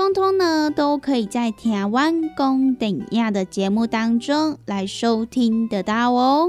通通呢都可以在《台湾公等亚》的节目当中来收听得到哦。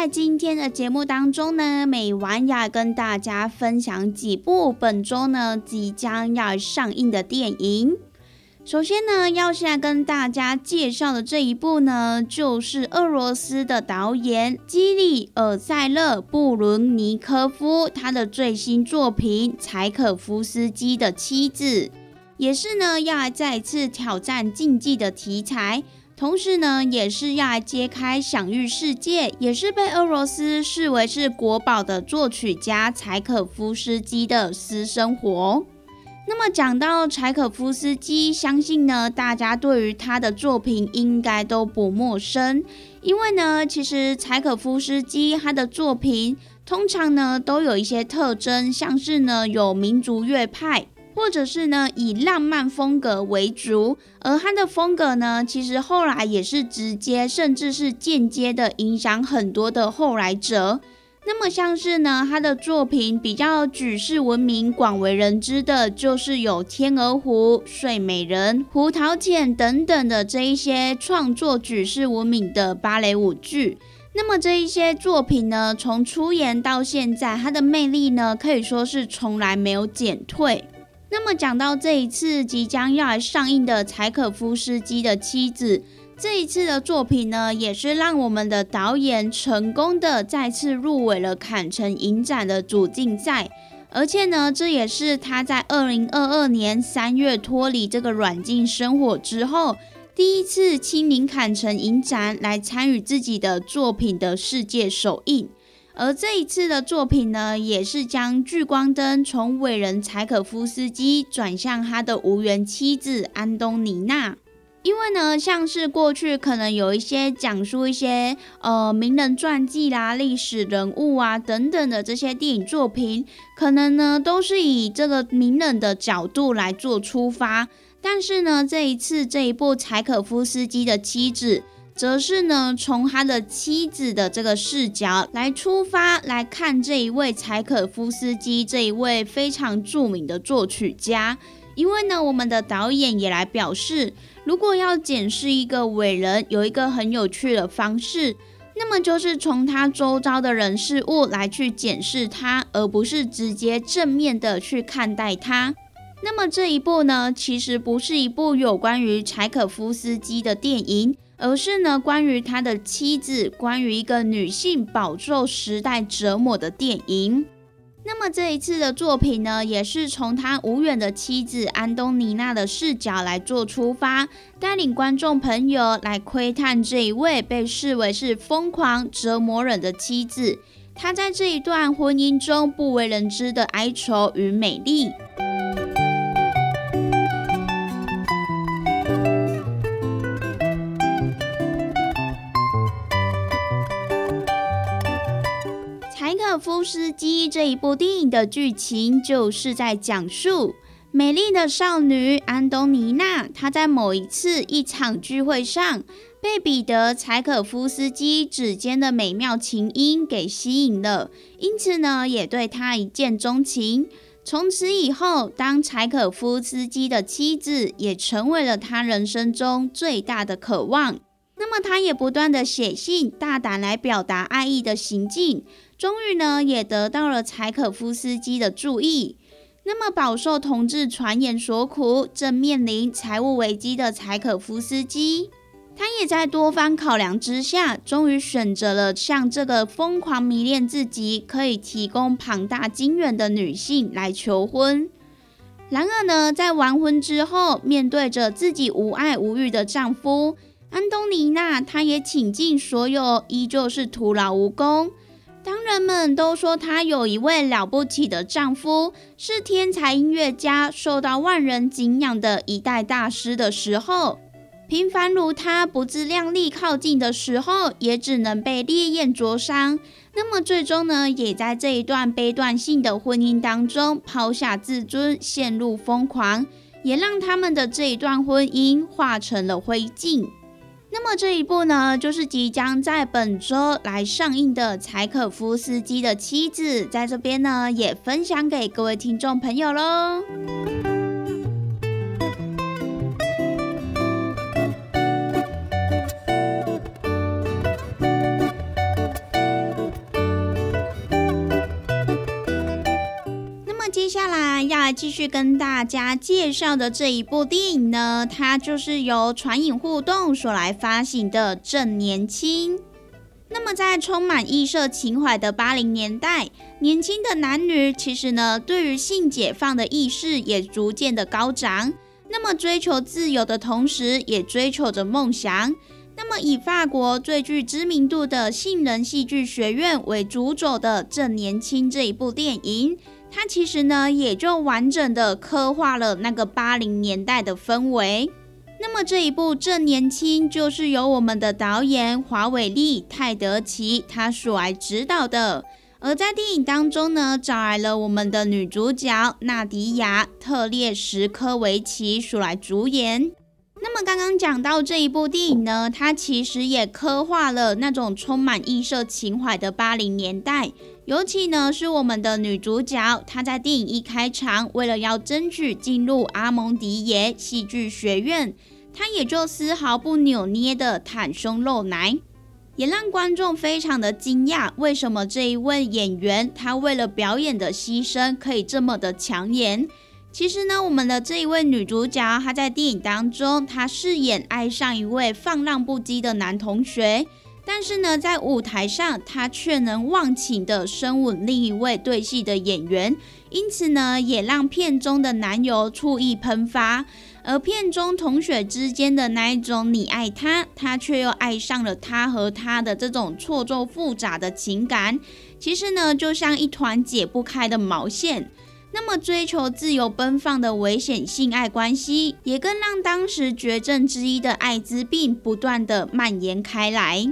在今天的节目当中呢，美晚要跟大家分享几部本周呢即将要上映的电影。首先呢，要先来跟大家介绍的这一部呢，就是俄罗斯的导演基里尔塞勒布伦尼科夫他的最新作品《柴可夫斯基的妻子》，也是呢要来再次挑战竞技的题材。同时呢，也是要来揭开享誉世界，也是被俄罗斯视为是国宝的作曲家柴可夫斯基的私生活。那么讲到柴可夫斯基，相信呢大家对于他的作品应该都不陌生，因为呢，其实柴可夫斯基他的作品通常呢都有一些特征，像是呢有民族乐派。或者是呢，以浪漫风格为主，而他的风格呢，其实后来也是直接，甚至是间接的影响很多的后来者。那么像是呢，他的作品比较举世闻名、广为人知的，就是有《天鹅湖》《睡美人》《胡桃钳》等等的这一些创作举世闻名的芭蕾舞剧。那么这一些作品呢，从出演到现在，它的魅力呢，可以说是从来没有减退。那么讲到这一次即将要来上映的柴可夫斯基的妻子，这一次的作品呢，也是让我们的导演成功的再次入围了坎城影展的主竞赛，而且呢，这也是他在二零二二年三月脱离这个软禁生活之后，第一次亲临坎城影展来参与自己的作品的世界首映。而这一次的作品呢，也是将聚光灯从伟人柴可夫斯基转向他的无缘妻子安东尼娜。因为呢，像是过去可能有一些讲述一些呃名人传记啦、历史人物啊等等的这些电影作品，可能呢都是以这个名人的角度来做出发。但是呢，这一次这一部柴可夫斯基的妻子。则是呢，从他的妻子的这个视角来出发来看这一位柴可夫斯基这一位非常著名的作曲家。因为呢，我们的导演也来表示，如果要检视一个伟人，有一个很有趣的方式，那么就是从他周遭的人事物来去检视他，而不是直接正面的去看待他。那么这一部呢，其实不是一部有关于柴可夫斯基的电影。而是呢，关于他的妻子，关于一个女性饱受时代折磨的电影。那么这一次的作品呢，也是从他无缘的妻子安东尼娜的视角来做出发，带领观众朋友来窥探这一位被视为是疯狂折磨人的妻子，她在这一段婚姻中不为人知的哀愁与美丽。夫斯基》这一部电影的剧情就是在讲述美丽的少女安东尼娜，她在某一次一场聚会上，被彼得·柴可夫斯基指尖的美妙琴音给吸引了，因此呢，也对他一见钟情。从此以后，当柴可夫斯基的妻子也成为了他人生中最大的渴望。那么，他也不断的写信，大胆来表达爱意的行径，终于呢，也得到了柴可夫斯基的注意。那么，饱受同志传言所苦，正面临财务危机的柴可夫斯基，他也在多方考量之下，终于选择了向这个疯狂迷恋自己、可以提供庞大金元的女性来求婚。然而呢，在完婚之后，面对着自己无爱无欲的丈夫。安东尼娜，她也倾尽所有，依旧是徒劳无功。当人们都说她有一位了不起的丈夫，是天才音乐家，受到万人敬仰的一代大师的时候，平凡如她不自量力靠近的时候，也只能被烈焰灼伤。那么最终呢，也在这一段悲断性的婚姻当中抛下自尊，陷入疯狂，也让他们的这一段婚姻化成了灰烬。那么这一部呢，就是即将在本周来上映的柴可夫斯基的妻子，在这边呢也分享给各位听众朋友喽。下来要来继续跟大家介绍的这一部电影呢，它就是由传影互动所来发行的《正年轻》。那么，在充满异色情怀的八零年代，年轻的男女其实呢，对于性解放的意识也逐渐的高涨。那么，追求自由的同时，也追求着梦想。那么，以法国最具知名度的性人戏剧学院为主轴的《正年轻》这一部电影。它其实呢，也就完整的刻画了那个八零年代的氛围。那么这一部《正年轻》就是由我们的导演华伟利泰德奇他所来指导的。而在电影当中呢，找来了我们的女主角纳迪亚特列什科维奇所来主演。那么刚刚讲到这一部电影呢，它其实也刻画了那种充满异色情怀的八零年代。尤其呢，是我们的女主角，她在电影一开场，为了要争取进入阿蒙迪耶戏剧学院，她也就丝毫不扭捏的袒胸露奶，也让观众非常的惊讶，为什么这一位演员，她为了表演的牺牲可以这么的抢眼？其实呢，我们的这一位女主角，她在电影当中，她饰演爱上一位放浪不羁的男同学。但是呢，在舞台上，他却能忘情的深吻另一位对戏的演员，因此呢，也让片中的男友醋意喷发。而片中同学之间的那一种你爱他，他却又爱上了他和他的这种错综复杂的情感，其实呢，就像一团解不开的毛线。那么，追求自由奔放的危险性爱关系，也更让当时绝症之一的艾滋病不断的蔓延开来。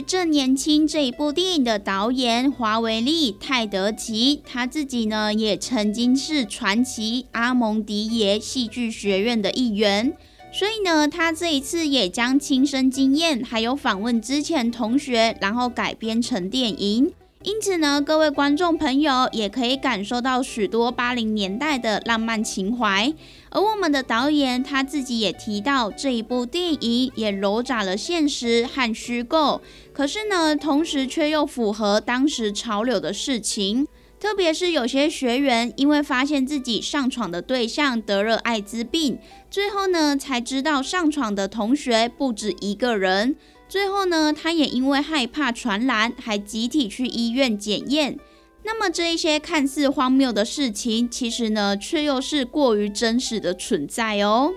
《正年轻》这一部电影的导演华维利泰德奇，他自己呢也曾经是传奇阿蒙迪耶戏剧学院的一员，所以呢，他这一次也将亲身经验还有访问之前同学，然后改编成电影。因此呢，各位观众朋友也可以感受到许多八零年代的浪漫情怀。而我们的导演他自己也提到，这一部电影也揉杂了现实和虚构，可是呢，同时却又符合当时潮流的事情。特别是有些学员因为发现自己上床的对象得了艾滋病，最后呢才知道上床的同学不止一个人。最后呢，他也因为害怕传染，还集体去医院检验。那么这一些看似荒谬的事情，其实呢，却又是过于真实的存在哦。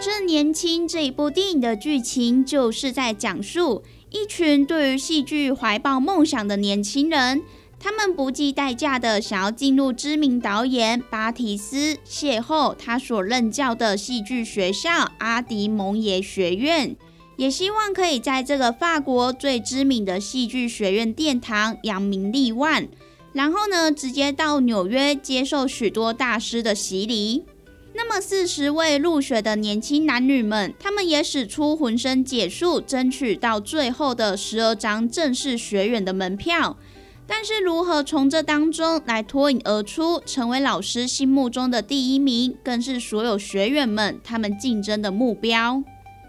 正年轻》这一部电影的剧情就是在讲述一群对于戏剧怀抱梦想的年轻人，他们不计代价的想要进入知名导演巴提斯邂逅他所任教的戏剧学校阿迪蒙耶学院，也希望可以在这个法国最知名的戏剧学院殿堂扬名立万。然后呢，直接到纽约接受许多大师的洗礼。那么四十位入学的年轻男女们，他们也使出浑身解数，争取到最后的十二张正式学员的门票。但是如何从这当中来脱颖而出，成为老师心目中的第一名，更是所有学员们他们竞争的目标。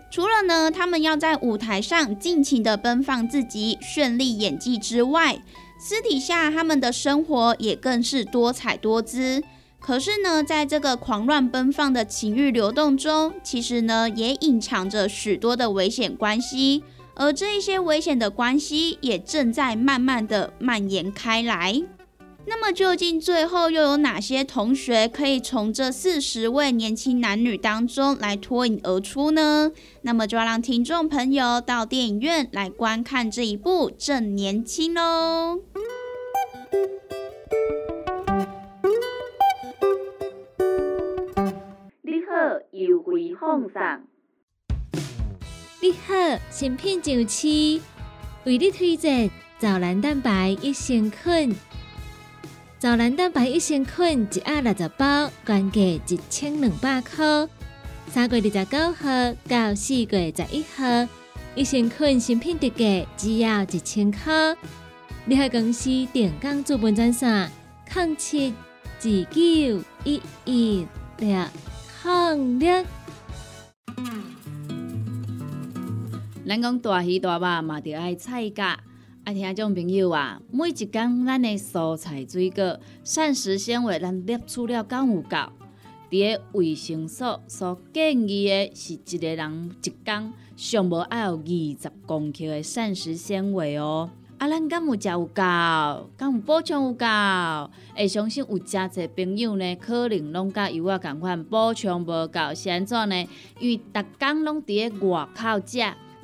除了呢，他们要在舞台上尽情的奔放自己，绚丽演技之外，私底下，他们的生活也更是多彩多姿。可是呢，在这个狂乱奔放的情欲流动中，其实呢，也隐藏着许多的危险关系。而这一些危险的关系，也正在慢慢的蔓延开来。那么究竟最后又有哪些同学可以从这四十位年轻男女当中来脱颖而出呢？那么就要让听众朋友到电影院来观看这一部《正年轻》喽。你好，优惠放送。你好，新品上市，为你推荐藻蓝蛋白益生菌。藻蓝蛋白益生菌一盒六十包，原价一千两百块。三月二十九号到四月十一号，益生菌新品特价只要一千块。你喺公司电工资本专线：零七二九一一六零六。咱讲大鱼大肉嘛，着爱菜价。啊，听众朋友啊，每一工咱的蔬菜水果、膳食纤维，咱摄取了够有够？伫个卫生所所建议的是一个人一工上无爱有二十公克的膳食纤维哦。啊，咱敢有食有够？敢有补充有够？会相信有诚侪朋友呢，可能拢甲有我共款补充无够，是安怎呢？因为逐工拢伫个外口食。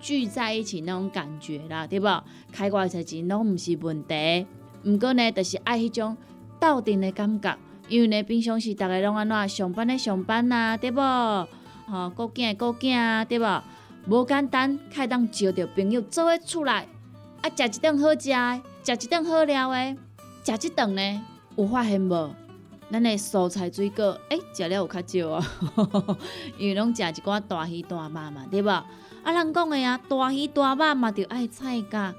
聚在一起那种感觉啦，对不？开偌侪钱拢毋是问题，毋过呢，就是爱迄种斗阵的感觉。因为呢，平常时逐个拢安怎上班的上班啊，对无？吼，顾囝的顾囝啊，对无？无简单，开当招着朋友做伙出来，啊，食一顿好食的，食一顿好料的，食一顿呢，有发现无？咱的蔬菜水果，诶，食了有较少啊，因为拢食一寡大鱼大肉嘛，对无？啊，人讲的啊，大鱼大肉嘛，着爱菜价。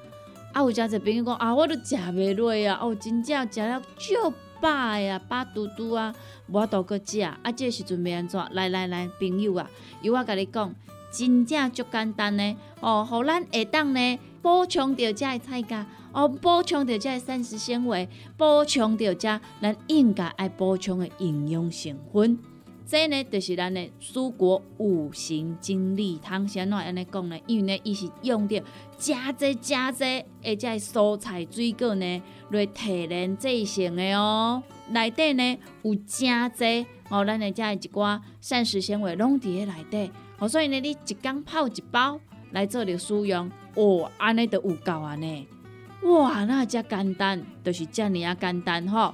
啊，有诚侪朋友讲啊，我都食袂落啊，哦，真正食了足饱啊，饱嘟嘟啊，无法度搁食。啊，这时阵要安怎？来来来，朋友啊，由我甲你讲，真正足简单呢。哦，互咱下当呢补充着遮的菜价，哦，补充着遮的膳食纤维，补充着遮咱应该爱补充的营养成分。这呢，就是咱的蔬果五行精力汤，先怎安尼讲呢？因为呢，伊是用着加济加济，而且蔬菜水果呢来提炼制成的哦。内底呢有真济哦，咱的遮一寡膳食纤维拢伫咧内底。哦，所以呢，你一缸泡一包来做着使用，哦，安尼就有够安尼。哇，那遮简单，就是遮尔啊简单吼。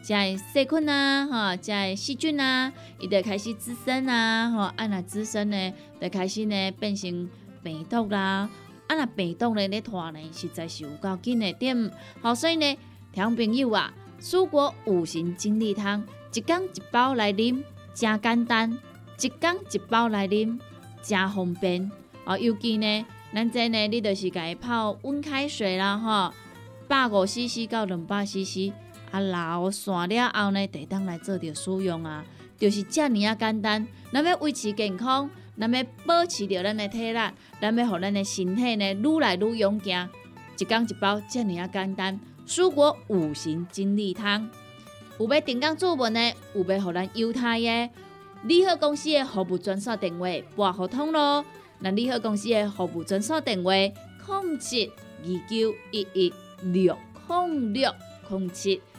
在细菌啊，哈，在细菌啊，伊就开始滋生啊，吼，按那滋生呢，就开始呢变成病毒啦、啊那被动咧咧拖呢，实在是有够紧的点。好，所以呢，听朋友啊，蔬果五行精力汤，一缸一包来啉，真简单；一缸一包来啉，真方便。哦，尤其呢，咱这呢，你就是家泡温开水啦，吼，百五 CC 到两百 CC，啊，老散了后呢，得当来做着使用啊，就是遮尔啊简单。咱要维持健康，咱要保持着咱的体力，咱要互咱的身体呢愈来愈勇健。一缸一包，遮尔啊简单。蔬果五行精力汤，有要订购做文的，有要互咱犹太的，利好公司的服务专线电话拨互通咯。那利好公司的服务专线电话：零七二九一一六零六零七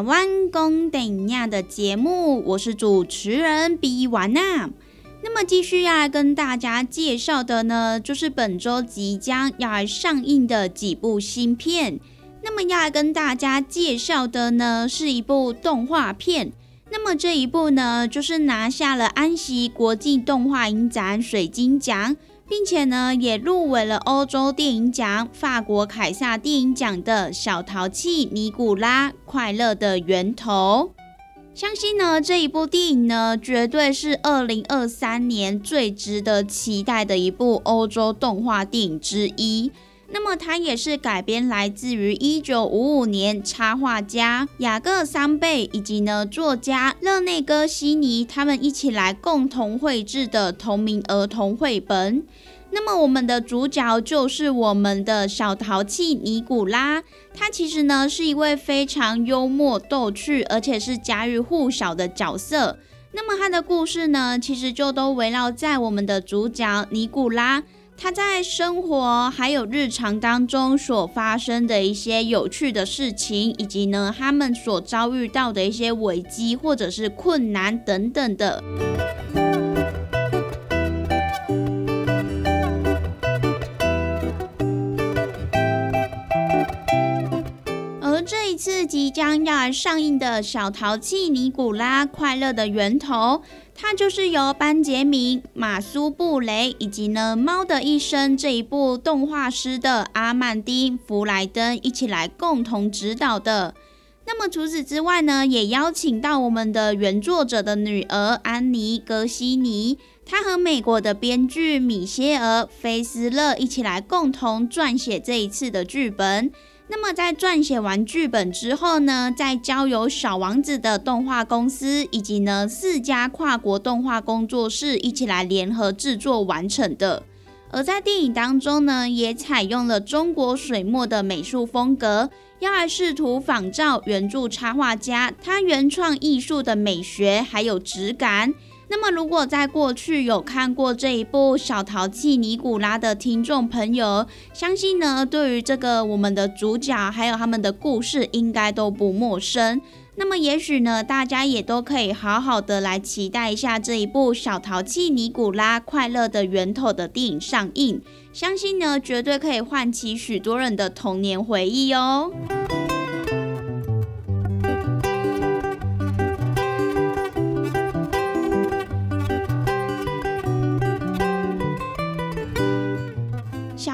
台湾公等亚的节目，我是主持人比完娜。那么继续要来跟大家介绍的呢，就是本周即将要来上映的几部新片。那么要来跟大家介绍的呢，是一部动画片。那么这一部呢，就是拿下了安息国际动画影展水晶奖。并且呢，也入围了欧洲电影奖、法国凯撒电影奖的《小淘气尼古拉：快乐的源头》。相信呢，这一部电影呢，绝对是二零二三年最值得期待的一部欧洲动画电影之一。那么，它也是改编来自于一九五五年插画家雅各桑贝以及呢作家勒内戈西尼他们一起来共同绘制的同名儿童绘本。那么，我们的主角就是我们的小淘气尼古拉。他其实呢是一位非常幽默逗趣，而且是家喻户晓的角色。那么，他的故事呢，其实就都围绕在我们的主角尼古拉。他在生活还有日常当中所发生的一些有趣的事情，以及呢他们所遭遇到的一些危机或者是困难等等的。次即将要上映的小淘气尼古拉快乐的源头。它就是由班杰明·马苏布雷以及呢《猫的一生》这一部动画师的阿曼丁·弗莱登一起来共同指导的。那么除此之外呢，也邀请到我们的原作者的女儿安妮·格西尼，她和美国的编剧米歇尔·菲斯勒一起来共同撰写这一次的剧本。那么在撰写完剧本之后呢，再交由小王子的动画公司以及呢四家跨国动画工作室一起来联合制作完成的。而在电影当中呢，也采用了中国水墨的美术风格，要来试图仿照原著插画家他原创艺术的美学还有质感。那么，如果在过去有看过这一部《小淘气尼古拉》的听众朋友，相信呢，对于这个我们的主角还有他们的故事，应该都不陌生。那么，也许呢，大家也都可以好好的来期待一下这一部《小淘气尼古拉：快乐的源头》的电影上映，相信呢，绝对可以唤起许多人的童年回忆哦。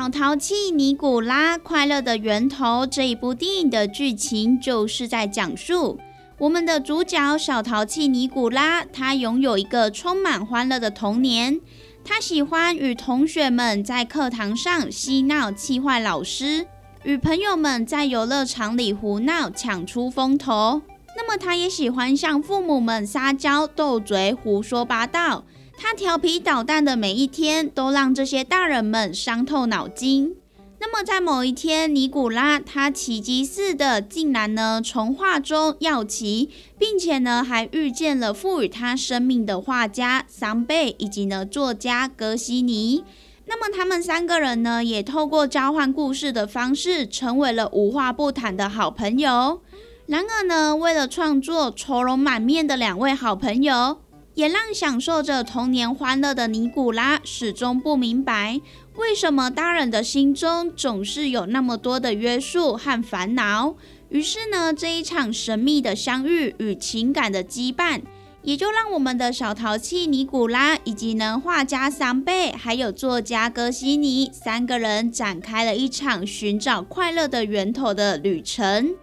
小淘气尼古拉快乐的源头这一部电影的剧情就是在讲述我们的主角小淘气尼古拉，他拥有一个充满欢乐的童年。他喜欢与同学们在课堂上嬉闹、气坏老师，与朋友们在游乐场里胡闹、抢出风头。那么，他也喜欢向父母们撒娇、斗嘴、胡说八道。他调皮捣蛋的每一天，都让这些大人们伤透脑筋。那么，在某一天，尼古拉他奇迹似的，竟然呢从画中要齐，并且呢还遇见了赋予他生命的画家桑贝以及呢作家格西尼。那么，他们三个人呢，也透过交换故事的方式，成为了无话不谈的好朋友。然而呢，为了创作愁容满面的两位好朋友。也让享受着童年欢乐的尼古拉始终不明白，为什么大人的心中总是有那么多的约束和烦恼。于是呢，这一场神秘的相遇与情感的羁绊，也就让我们的小淘气尼古拉以及呢画家桑贝，还有作家哥西尼三个人展开了一场寻找快乐的源头的旅程。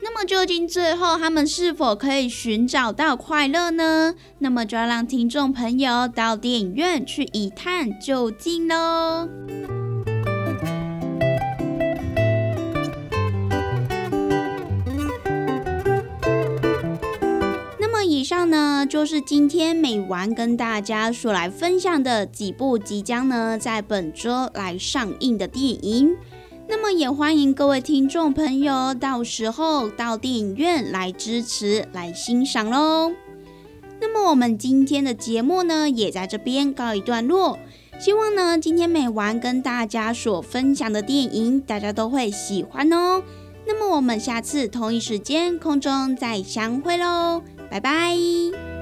那么究竟最后他们是否可以寻找到快乐呢？那么就要让听众朋友到电影院去一探究竟喽。那么以上呢，就是今天美完跟大家所来分享的几部即将呢在本周来上映的电影。那么也欢迎各位听众朋友，到时候到电影院来支持、来欣赏喽。那么我们今天的节目呢，也在这边告一段落。希望呢，今天美完跟大家所分享的电影，大家都会喜欢哦。那么我们下次同一时间空中再相会喽，拜拜。